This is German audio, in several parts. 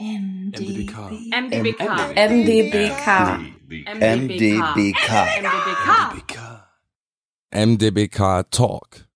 MDBK. MDBK. MDBK. MDBK. MDBK. MDBK Talk,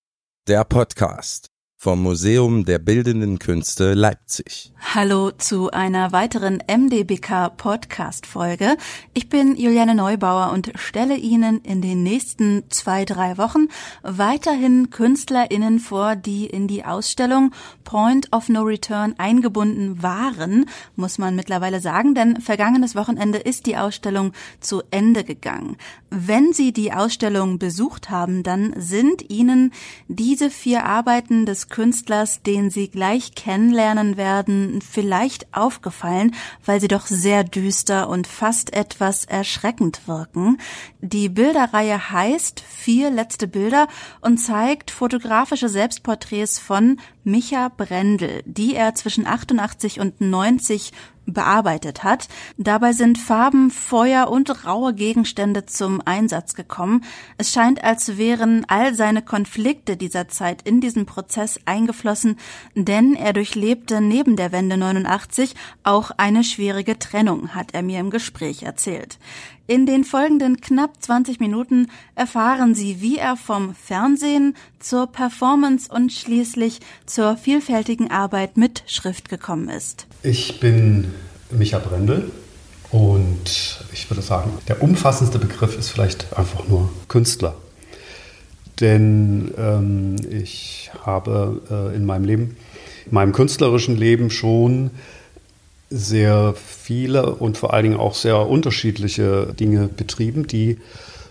der Podcast vom Museum der Bildenden Künste Leipzig. Hallo zu einer weiteren MDBK Podcast Folge. Ich bin Juliane Neubauer und stelle Ihnen in den nächsten zwei, drei Wochen weiterhin KünstlerInnen vor, die in die Ausstellung Point of No Return eingebunden waren, muss man mittlerweile sagen, denn vergangenes Wochenende ist die Ausstellung zu Ende gegangen. Wenn Sie die Ausstellung besucht haben, dann sind Ihnen diese vier Arbeiten des Künstlers, den Sie gleich kennenlernen werden, vielleicht aufgefallen, weil sie doch sehr düster und fast etwas erschreckend wirken. Die Bilderreihe heißt Vier letzte Bilder und zeigt fotografische Selbstporträts von Micha Brendel, die er zwischen 88 und 90 bearbeitet hat. Dabei sind Farben, Feuer und raue Gegenstände zum Einsatz gekommen. Es scheint, als wären all seine Konflikte dieser Zeit in diesen Prozess eingeflossen, denn er durchlebte neben der Wende 89 auch eine schwierige Trennung, hat er mir im Gespräch erzählt. In den folgenden knapp 20 Minuten erfahren Sie, wie er vom Fernsehen zur Performance und schließlich zur vielfältigen Arbeit mit Schrift gekommen ist. Ich bin Micha Brendel und ich würde sagen, der umfassendste Begriff ist vielleicht einfach nur Künstler. Denn ähm, ich habe äh, in meinem Leben, in meinem künstlerischen Leben schon sehr viele und vor allen Dingen auch sehr unterschiedliche Dinge betrieben, die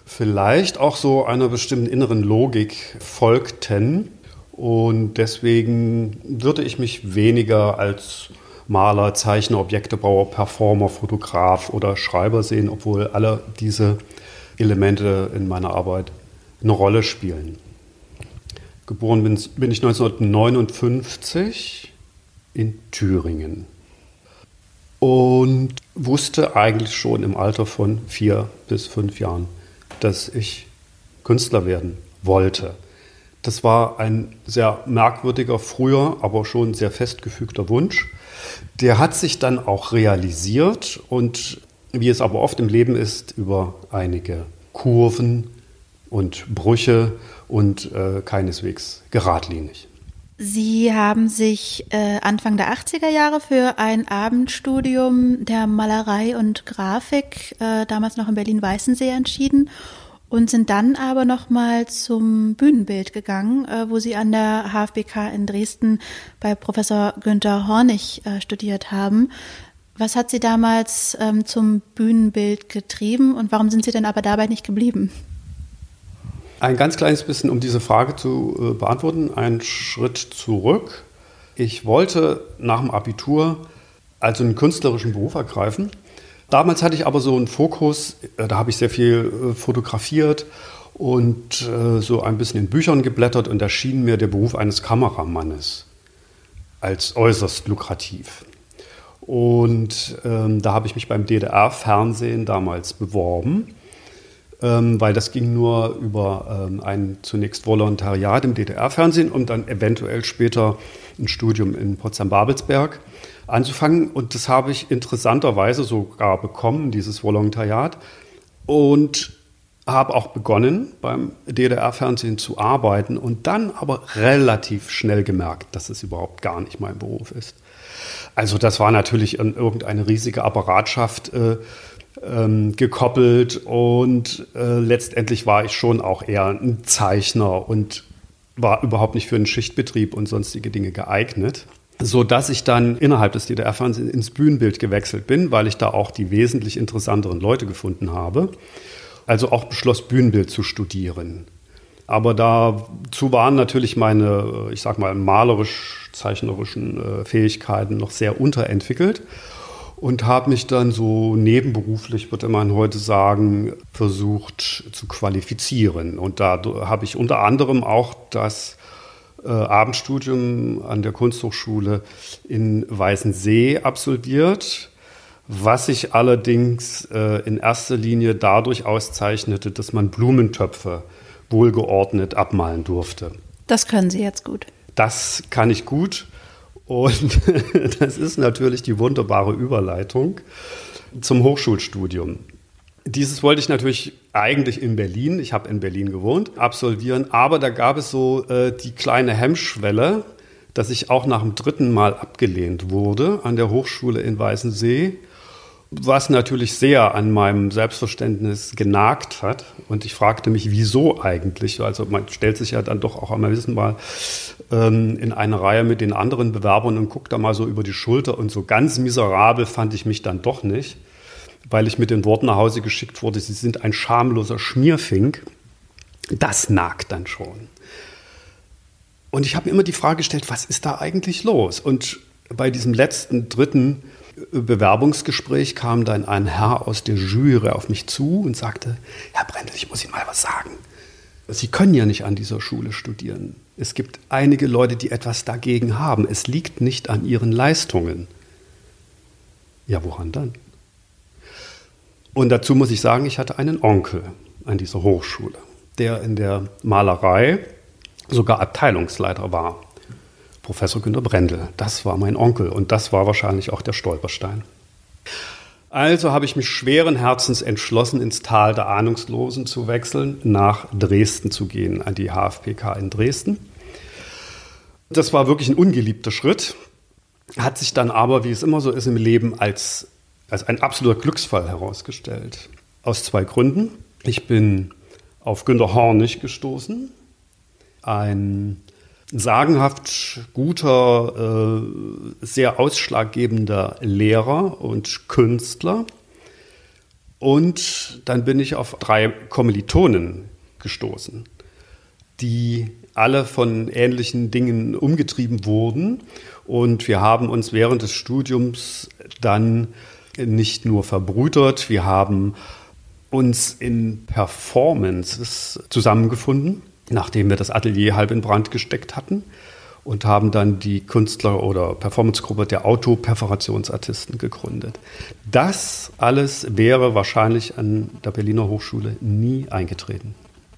vielleicht auch so einer bestimmten inneren Logik folgten. Und deswegen würde ich mich weniger als Maler, Zeichner, Objektebauer, Performer, Fotograf oder Schreiber sehen, obwohl alle diese Elemente in meiner Arbeit eine Rolle spielen. Geboren bin, ich 1959 in Thüringen und wusste eigentlich schon im Alter von vier bis fünf Jahren, dass ich Künstler werden wollte. Das war ein sehr merkwürdiger, früher, aber schon sehr festgefügter Wunsch. Der hat sich dann auch realisiert und wie es aber oft im Leben ist, über einige Kurven und Brüche und äh, keineswegs geradlinig. Sie haben sich äh, Anfang der 80er Jahre für ein Abendstudium der Malerei und Grafik, äh, damals noch in Berlin-Weißensee, entschieden und sind dann aber nochmal zum Bühnenbild gegangen, äh, wo Sie an der HFBK in Dresden bei Professor Günther Hornig äh, studiert haben. Was hat Sie damals ähm, zum Bühnenbild getrieben und warum sind Sie denn aber dabei nicht geblieben? Ein ganz kleines bisschen, um diese Frage zu äh, beantworten, einen Schritt zurück. Ich wollte nach dem Abitur also einen künstlerischen Beruf ergreifen. Damals hatte ich aber so einen Fokus, äh, da habe ich sehr viel äh, fotografiert und so ein bisschen in Büchern geblättert und da schien mir der Beruf eines Kameramannes als äußerst lukrativ. Und ähm, da habe ich mich beim DDR-Fernsehen damals beworben ähm, weil das ging nur über ähm, ein zunächst Volontariat im DDR-Fernsehen und dann eventuell später ein Studium in Potsdam-Babelsberg anzufangen. Und das habe ich interessanterweise sogar bekommen, dieses Volontariat. Und habe auch begonnen, beim DDR-Fernsehen zu arbeiten und dann aber relativ schnell gemerkt, dass es überhaupt gar nicht mein Beruf ist. Also das war natürlich irgendeine riesige Apparatschaft. Äh, ähm, gekoppelt und äh, letztendlich war ich schon auch eher ein Zeichner und war überhaupt nicht für einen Schichtbetrieb und sonstige Dinge geeignet. So dass ich dann innerhalb des DDR-Fernsehens ins Bühnenbild gewechselt bin, weil ich da auch die wesentlich interessanteren Leute gefunden habe. Also auch beschloss, Bühnenbild zu studieren. Aber dazu waren natürlich meine, ich sag mal, malerisch-zeichnerischen äh, Fähigkeiten noch sehr unterentwickelt und habe mich dann so nebenberuflich, würde man heute sagen, versucht zu qualifizieren. Und da habe ich unter anderem auch das äh, Abendstudium an der Kunsthochschule in Weißensee absolviert, was sich allerdings äh, in erster Linie dadurch auszeichnete, dass man Blumentöpfe wohlgeordnet abmalen durfte. Das können Sie jetzt gut. Das kann ich gut. Und das ist natürlich die wunderbare Überleitung zum Hochschulstudium. Dieses wollte ich natürlich eigentlich in Berlin, ich habe in Berlin gewohnt, absolvieren, aber da gab es so äh, die kleine Hemmschwelle, dass ich auch nach dem dritten Mal abgelehnt wurde an der Hochschule in Weißensee, was natürlich sehr an meinem Selbstverständnis genagt hat. Und ich fragte mich, wieso eigentlich? Also man stellt sich ja dann doch auch einmal wissen mal ähm, in eine Reihe mit den anderen Bewerbern und guckt da mal so über die Schulter und so ganz miserabel fand ich mich dann doch nicht weil ich mit den Worten nach Hause geschickt wurde, Sie sind ein schamloser Schmierfink. Das nagt dann schon. Und ich habe mir immer die Frage gestellt, was ist da eigentlich los? Und bei diesem letzten, dritten Bewerbungsgespräch kam dann ein Herr aus der Jury auf mich zu und sagte, Herr Brendel, ich muss Ihnen mal was sagen. Sie können ja nicht an dieser Schule studieren. Es gibt einige Leute, die etwas dagegen haben. Es liegt nicht an ihren Leistungen. Ja, woran dann? Und dazu muss ich sagen, ich hatte einen Onkel an dieser Hochschule, der in der Malerei sogar Abteilungsleiter war. Professor Günter Brendel. Das war mein Onkel und das war wahrscheinlich auch der Stolperstein. Also habe ich mich schweren Herzens entschlossen, ins Tal der Ahnungslosen zu wechseln, nach Dresden zu gehen, an die HFPK in Dresden. Das war wirklich ein ungeliebter Schritt, hat sich dann aber, wie es immer so ist im Leben, als als ein absoluter Glücksfall herausgestellt. Aus zwei Gründen. Ich bin auf Günter Hornig gestoßen, ein sagenhaft guter, äh, sehr ausschlaggebender Lehrer und Künstler. Und dann bin ich auf drei Kommilitonen gestoßen, die alle von ähnlichen Dingen umgetrieben wurden. Und wir haben uns während des Studiums dann nicht nur verbrüdert, wir haben uns in Performances zusammengefunden, nachdem wir das Atelier halb in Brand gesteckt hatten und haben dann die Künstler- oder Performancegruppe der Autoperforationsartisten gegründet. Das alles wäre wahrscheinlich an der Berliner Hochschule nie eingetreten.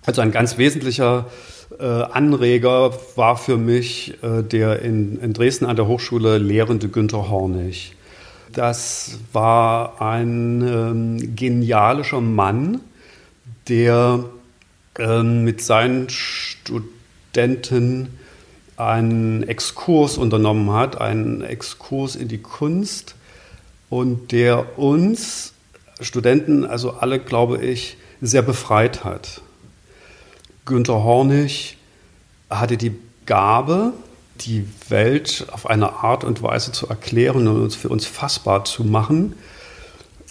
Also ein ganz wesentlicher äh, Anreger war für mich äh, der in, in Dresden an der Hochschule lehrende Günter Hornig das war ein ähm, genialischer Mann, der ähm, mit seinen Studenten einen Exkurs unternommen hat, einen Exkurs in die Kunst und der uns Studenten, also alle, glaube ich, sehr befreit hat. Günter Hornig hatte die Gabe, die Welt auf eine Art und Weise zu erklären und uns für uns fassbar zu machen,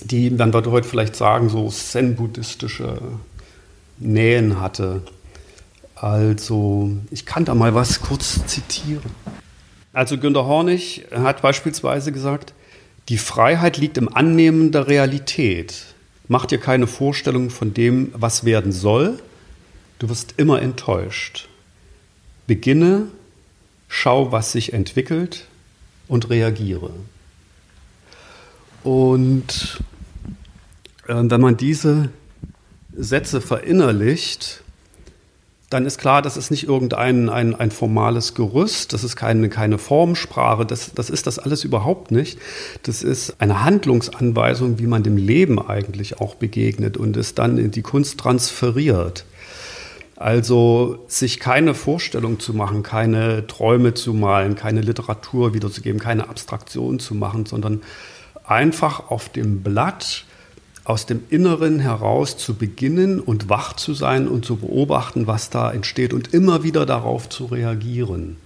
die, man würde heute vielleicht sagen, so zen-buddhistische Nähen hatte. Also, ich kann da mal was kurz zitieren. Also Günter Hornig hat beispielsweise gesagt, die Freiheit liegt im Annehmen der Realität. Mach dir keine Vorstellung von dem, was werden soll. Du wirst immer enttäuscht. Beginne schau, was sich entwickelt und reagiere. Und äh, wenn man diese Sätze verinnerlicht, dann ist klar, das ist nicht irgendein ein, ein formales Gerüst, das ist keine, keine Formsprache, das, das ist das alles überhaupt nicht. Das ist eine Handlungsanweisung, wie man dem Leben eigentlich auch begegnet und es dann in die Kunst transferiert. Also sich keine Vorstellung zu machen, keine Träume zu malen, keine Literatur wiederzugeben, keine Abstraktion zu machen, sondern einfach auf dem Blatt aus dem Inneren heraus zu beginnen und wach zu sein und zu beobachten, was da entsteht und immer wieder darauf zu reagieren.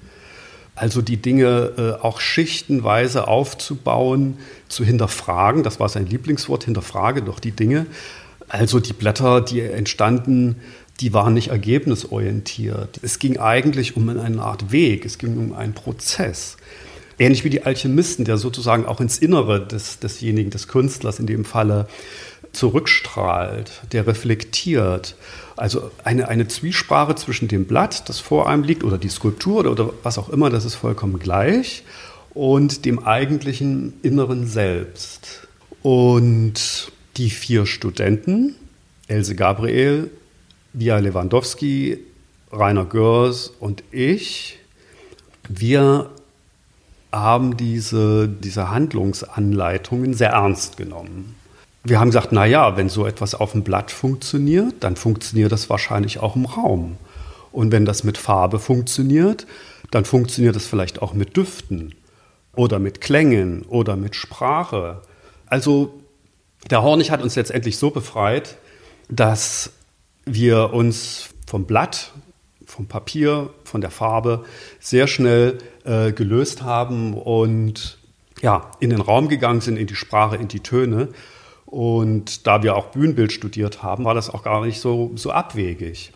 Also die Dinge äh, auch schichtenweise aufzubauen, zu hinterfragen, das war sein Lieblingswort, hinterfrage doch die Dinge. Also die Blätter, die entstanden die waren nicht ergebnisorientiert. Es ging eigentlich um eine Art Weg, es ging um einen Prozess. Ähnlich wie die Alchemisten, der sozusagen auch ins Innere des, desjenigen, des Künstlers in dem Falle zurückstrahlt, der reflektiert. Also eine, eine Zwiesprache zwischen dem Blatt, das vor einem liegt, oder die Skulptur oder, oder was auch immer, das ist vollkommen gleich, und dem eigentlichen Inneren selbst. Und die vier Studenten, Else Gabriel, Via Lewandowski, Rainer Görs und ich, wir haben diese, diese Handlungsanleitungen sehr ernst genommen. Wir haben gesagt, naja, wenn so etwas auf dem Blatt funktioniert, dann funktioniert das wahrscheinlich auch im Raum. Und wenn das mit Farbe funktioniert, dann funktioniert es vielleicht auch mit Düften oder mit Klängen oder mit Sprache. Also der Hornig hat uns letztendlich so befreit, dass wir uns vom Blatt, vom Papier, von der Farbe sehr schnell äh, gelöst haben und ja, in den Raum gegangen sind, in die Sprache, in die Töne. Und da wir auch Bühnenbild studiert haben, war das auch gar nicht so, so abwegig.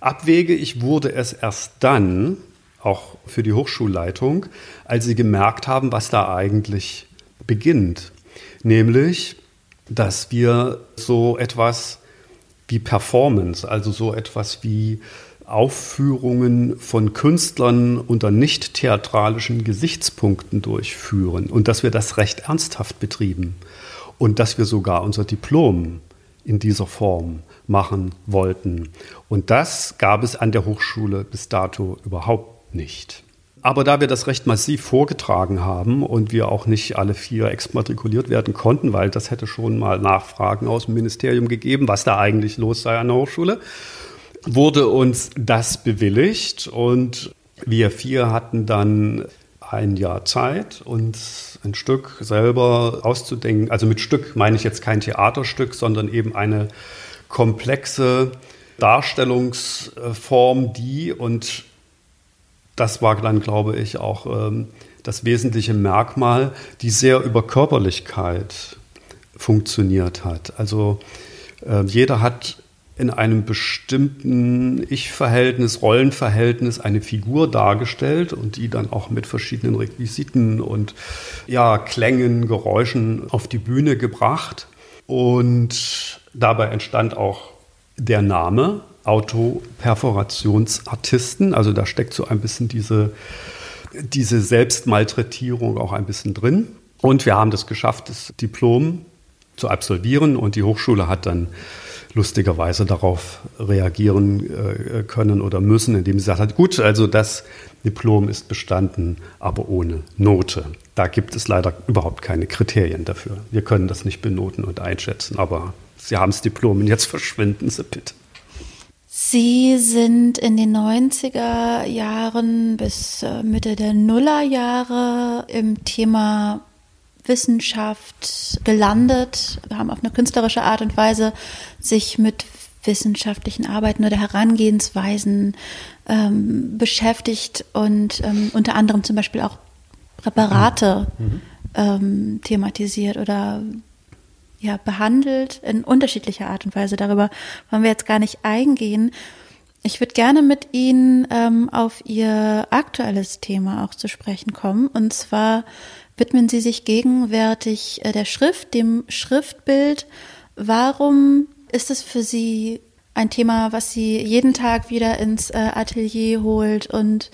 Abwegig wurde es erst dann, auch für die Hochschulleitung, als sie gemerkt haben, was da eigentlich beginnt. Nämlich, dass wir so etwas wie Performance, also so etwas wie Aufführungen von Künstlern unter nicht theatralischen Gesichtspunkten durchführen und dass wir das recht ernsthaft betrieben und dass wir sogar unser Diplom in dieser Form machen wollten. Und das gab es an der Hochschule bis dato überhaupt nicht. Aber da wir das recht massiv vorgetragen haben und wir auch nicht alle vier exmatrikuliert werden konnten, weil das hätte schon mal Nachfragen aus dem Ministerium gegeben, was da eigentlich los sei an der Hochschule, wurde uns das bewilligt und wir vier hatten dann ein Jahr Zeit, uns ein Stück selber auszudenken. Also mit Stück meine ich jetzt kein Theaterstück, sondern eben eine komplexe Darstellungsform, die und das war dann, glaube ich, auch ähm, das wesentliche Merkmal, die sehr über Körperlichkeit funktioniert hat. Also äh, jeder hat in einem bestimmten Ich-Verhältnis, Rollenverhältnis eine Figur dargestellt und die dann auch mit verschiedenen Requisiten und ja, Klängen, Geräuschen auf die Bühne gebracht. Und dabei entstand auch der Name Autoperforationsartisten. Also da steckt so ein bisschen diese, diese Selbstmalträtierung auch ein bisschen drin. Und wir haben das geschafft, das Diplom zu absolvieren. Und die Hochschule hat dann lustigerweise darauf reagieren äh, können oder müssen, indem sie gesagt hat, gut, also das Diplom ist bestanden, aber ohne Note. Da gibt es leider überhaupt keine Kriterien dafür. Wir können das nicht benoten und einschätzen, aber Sie haben das Diplom und jetzt verschwinden Sie bitte. Sie sind in den 90er Jahren bis äh, Mitte der Nullerjahre im Thema Wissenschaft gelandet, haben auf eine künstlerische Art und Weise sich mit wissenschaftlichen Arbeiten oder Herangehensweisen ähm, beschäftigt und ähm, unter anderem zum Beispiel auch Präparate mhm. ähm, thematisiert oder ja, behandelt in unterschiedlicher Art und Weise. Darüber wollen wir jetzt gar nicht eingehen. Ich würde gerne mit Ihnen ähm, auf Ihr aktuelles Thema auch zu sprechen kommen. Und zwar widmen Sie sich gegenwärtig äh, der Schrift, dem Schriftbild. Warum ist es für Sie ein Thema, was Sie jeden Tag wieder ins äh, Atelier holt und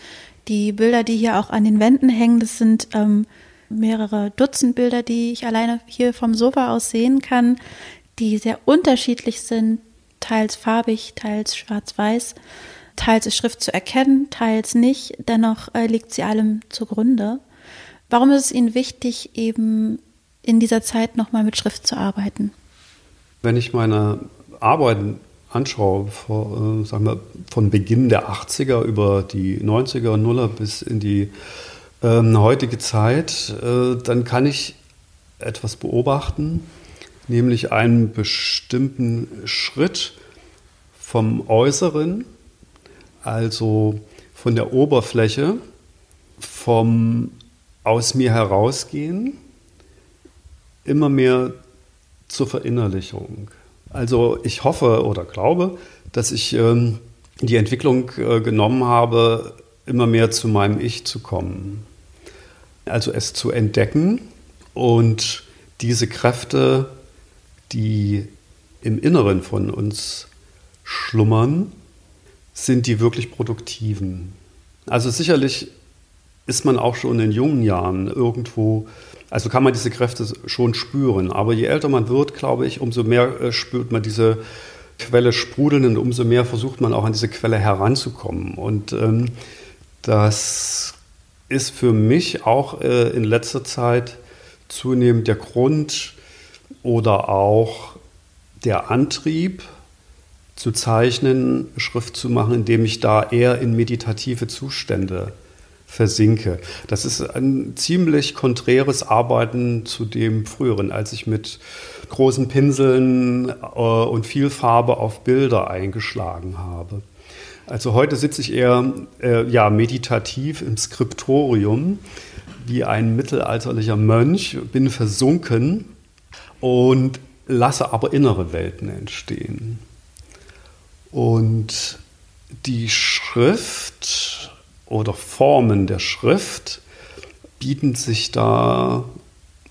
die Bilder, die hier auch an den Wänden hängen, das sind ähm, mehrere Dutzend Bilder, die ich alleine hier vom Sofa aus sehen kann, die sehr unterschiedlich sind, teils farbig, teils schwarz-weiß. Teils ist Schrift zu erkennen, teils nicht. Dennoch äh, liegt sie allem zugrunde. Warum ist es Ihnen wichtig, eben in dieser Zeit nochmal mit Schrift zu arbeiten? Wenn ich meine Arbeiten anschaue, vor, äh, sagen wir, von Beginn der 80er über die 90er, Nuller bis in die ähm, heutige Zeit, äh, dann kann ich etwas beobachten, nämlich einen bestimmten Schritt vom Äußeren, also von der Oberfläche, vom aus mir herausgehen, immer mehr zur Verinnerlichung. Also ich hoffe oder glaube, dass ich ähm, die Entwicklung äh, genommen habe, immer mehr zu meinem Ich zu kommen also es zu entdecken und diese Kräfte, die im Inneren von uns schlummern, sind die wirklich produktiven. Also sicherlich ist man auch schon in jungen Jahren irgendwo, also kann man diese Kräfte schon spüren. Aber je älter man wird, glaube ich, umso mehr äh, spürt man diese Quelle sprudeln und umso mehr versucht man auch an diese Quelle heranzukommen. Und ähm, das ist für mich auch äh, in letzter Zeit zunehmend der Grund oder auch der Antrieb zu zeichnen, Schrift zu machen, indem ich da eher in meditative Zustände versinke. Das ist ein ziemlich konträres Arbeiten zu dem früheren, als ich mit großen Pinseln äh, und viel Farbe auf Bilder eingeschlagen habe. Also heute sitze ich eher äh, ja, meditativ im Skriptorium wie ein mittelalterlicher Mönch, bin versunken und lasse aber innere Welten entstehen. Und die Schrift oder Formen der Schrift bieten sich da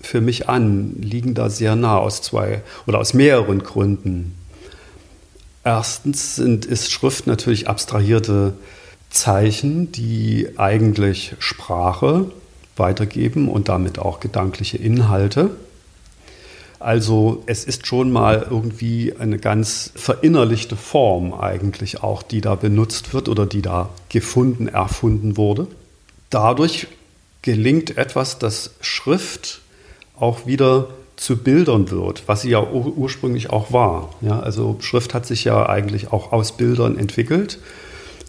für mich an, liegen da sehr nah aus zwei oder aus mehreren Gründen. Erstens sind, ist Schrift natürlich abstrahierte Zeichen, die eigentlich Sprache weitergeben und damit auch gedankliche Inhalte. Also es ist schon mal irgendwie eine ganz verinnerlichte Form eigentlich auch, die da benutzt wird oder die da gefunden, erfunden wurde. Dadurch gelingt etwas, dass Schrift auch wieder zu Bildern wird, was sie ja ur ursprünglich auch war. Ja, also Schrift hat sich ja eigentlich auch aus Bildern entwickelt.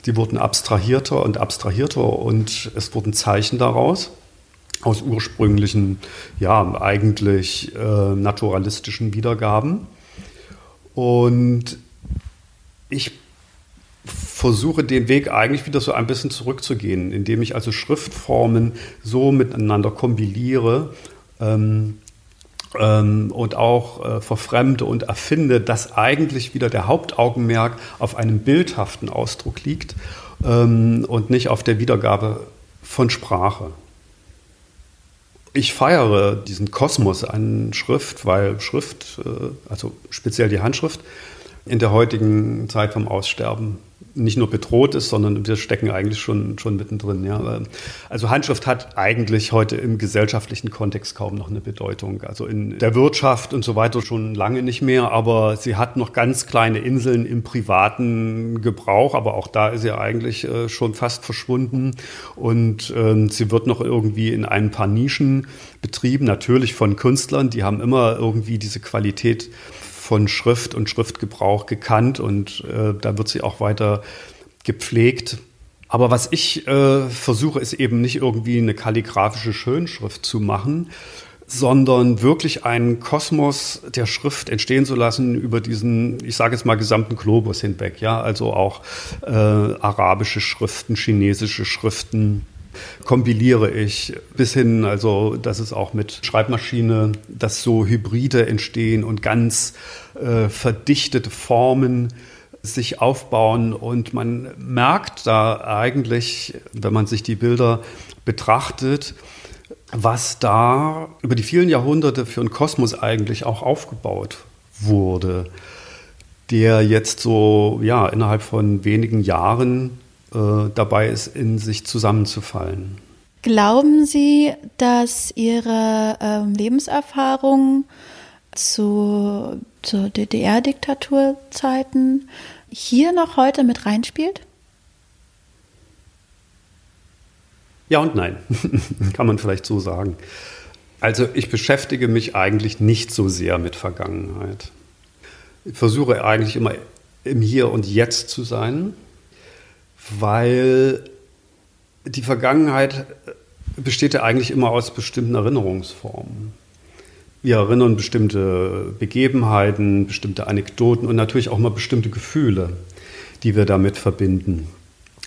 Die wurden abstrahierter und abstrahierter und es wurden Zeichen daraus aus ursprünglichen, ja, eigentlich äh, naturalistischen Wiedergaben. Und ich versuche den Weg eigentlich wieder so ein bisschen zurückzugehen, indem ich also Schriftformen so miteinander kombiniere, ähm, ähm, und auch äh, verfremde und erfinde, dass eigentlich wieder der Hauptaugenmerk auf einem bildhaften Ausdruck liegt ähm, und nicht auf der Wiedergabe von Sprache. Ich feiere diesen Kosmos an Schrift, weil Schrift, äh, also speziell die Handschrift, in der heutigen Zeit vom Aussterben nicht nur bedroht ist, sondern wir stecken eigentlich schon, schon mittendrin. Ja. Also Handschrift hat eigentlich heute im gesellschaftlichen Kontext kaum noch eine Bedeutung. Also in der Wirtschaft und so weiter schon lange nicht mehr, aber sie hat noch ganz kleine Inseln im privaten Gebrauch, aber auch da ist sie eigentlich äh, schon fast verschwunden und äh, sie wird noch irgendwie in ein paar Nischen betrieben, natürlich von Künstlern, die haben immer irgendwie diese Qualität von Schrift und Schriftgebrauch gekannt und äh, da wird sie auch weiter gepflegt. Aber was ich äh, versuche, ist eben nicht irgendwie eine kalligraphische Schönschrift zu machen, sondern wirklich einen Kosmos der Schrift entstehen zu lassen über diesen, ich sage jetzt mal, gesamten Globus hinweg. Ja, also auch äh, arabische Schriften, chinesische Schriften, kompiliere ich bis hin, also dass es auch mit Schreibmaschine, dass so Hybride entstehen und ganz äh, verdichtete Formen sich aufbauen. Und man merkt da eigentlich, wenn man sich die Bilder betrachtet, was da über die vielen Jahrhunderte für einen Kosmos eigentlich auch aufgebaut wurde, der jetzt so ja innerhalb von wenigen Jahren äh, dabei ist, in sich zusammenzufallen. Glauben Sie, dass Ihre ähm, Lebenserfahrung zu, zu DDR-Diktaturzeiten hier noch heute mit reinspielt? Ja und nein, kann man vielleicht so sagen. Also ich beschäftige mich eigentlich nicht so sehr mit Vergangenheit. Ich versuche eigentlich immer im Hier und Jetzt zu sein weil die Vergangenheit besteht ja eigentlich immer aus bestimmten Erinnerungsformen. Wir erinnern bestimmte Begebenheiten, bestimmte Anekdoten und natürlich auch mal bestimmte Gefühle, die wir damit verbinden.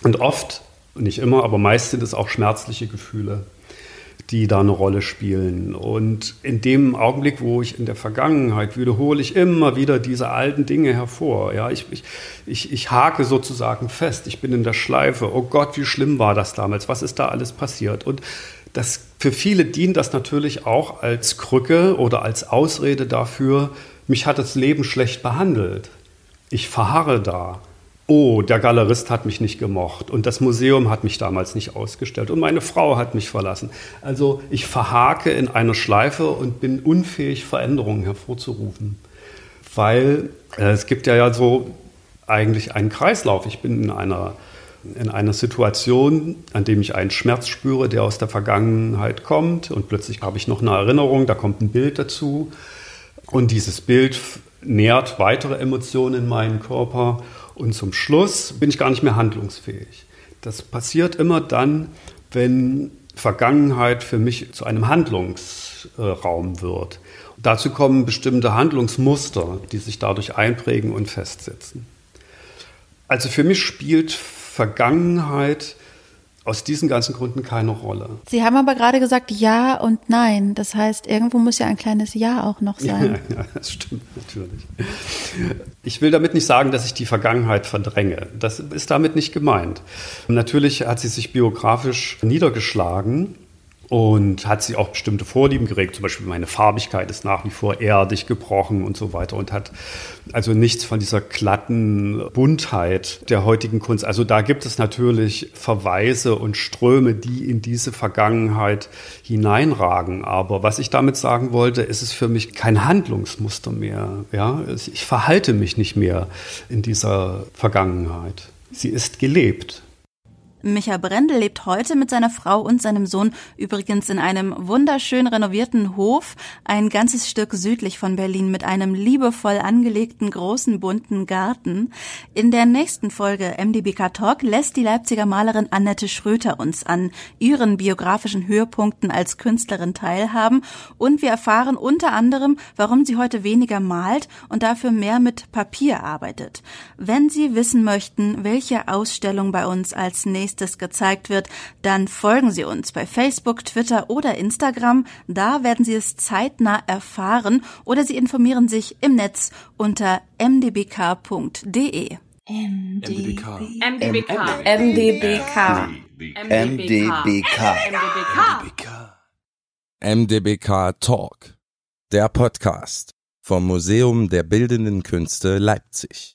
Und oft, nicht immer, aber meist sind es auch schmerzliche Gefühle die da eine Rolle spielen. Und in dem Augenblick, wo ich in der Vergangenheit wiederhole ich immer wieder diese alten Dinge hervor. Ja, ich, ich, ich, ich hake sozusagen fest. Ich bin in der Schleife. Oh Gott, wie schlimm war das damals? Was ist da alles passiert? Und das, für viele dient das natürlich auch als Krücke oder als Ausrede dafür, mich hat das Leben schlecht behandelt. Ich verharre da oh, der Galerist hat mich nicht gemocht und das Museum hat mich damals nicht ausgestellt und meine Frau hat mich verlassen. Also ich verhake in einer Schleife und bin unfähig, Veränderungen hervorzurufen. Weil äh, es gibt ja, ja so eigentlich einen Kreislauf. Ich bin in einer in einer Situation, an dem ich einen Schmerz spüre, der aus der Vergangenheit kommt und plötzlich habe ich noch eine Erinnerung, da kommt ein Bild dazu und dieses Bild nährt weitere Emotionen in meinen Körper und zum Schluss bin ich gar nicht mehr handlungsfähig. Das passiert immer dann, wenn Vergangenheit für mich zu einem Handlungsraum wird. Dazu kommen bestimmte Handlungsmuster, die sich dadurch einprägen und festsetzen. Also für mich spielt Vergangenheit aus diesen ganzen Gründen keine Rolle. Sie haben aber gerade gesagt Ja und Nein. Das heißt, irgendwo muss ja ein kleines Ja auch noch sein. Ja, ja, das stimmt natürlich. Ich will damit nicht sagen, dass ich die Vergangenheit verdränge. Das ist damit nicht gemeint. Natürlich hat sie sich biografisch niedergeschlagen und hat sie auch bestimmte Vorlieben geregt. Zum Beispiel meine Farbigkeit ist nach wie vor erdig gebrochen und so weiter und hat also nichts von dieser glatten Buntheit der heutigen Kunst. Also da gibt es natürlich Verweise und Ströme, die in diese Vergangenheit hineinragen. Aber was ich damit sagen wollte, ist es für mich kein Handlungsmuster mehr. Ja, ich verhalte mich nicht mehr in dieser Vergangenheit. Sie ist gelebt. Micha Brendel lebt heute mit seiner Frau und seinem Sohn übrigens in einem wunderschön renovierten Hof, ein ganzes Stück südlich von Berlin mit einem liebevoll angelegten großen bunten Garten. In der nächsten Folge MDBK Talk lässt die Leipziger Malerin Annette Schröter uns an ihren biografischen Höhepunkten als Künstlerin teilhaben und wir erfahren unter anderem, warum sie heute weniger malt und dafür mehr mit Papier arbeitet. Wenn Sie wissen möchten, welche Ausstellung bei uns als nächstes nächstes gezeigt wird, dann folgen Sie uns bei Facebook, Twitter oder Instagram. Da werden Sie es zeitnah erfahren oder Sie informieren sich im Netz unter mdbk.de. MDBK. MDBK. MDBK. MDBK. MDBK Talk, der Podcast vom Museum der Bildenden Künste Leipzig.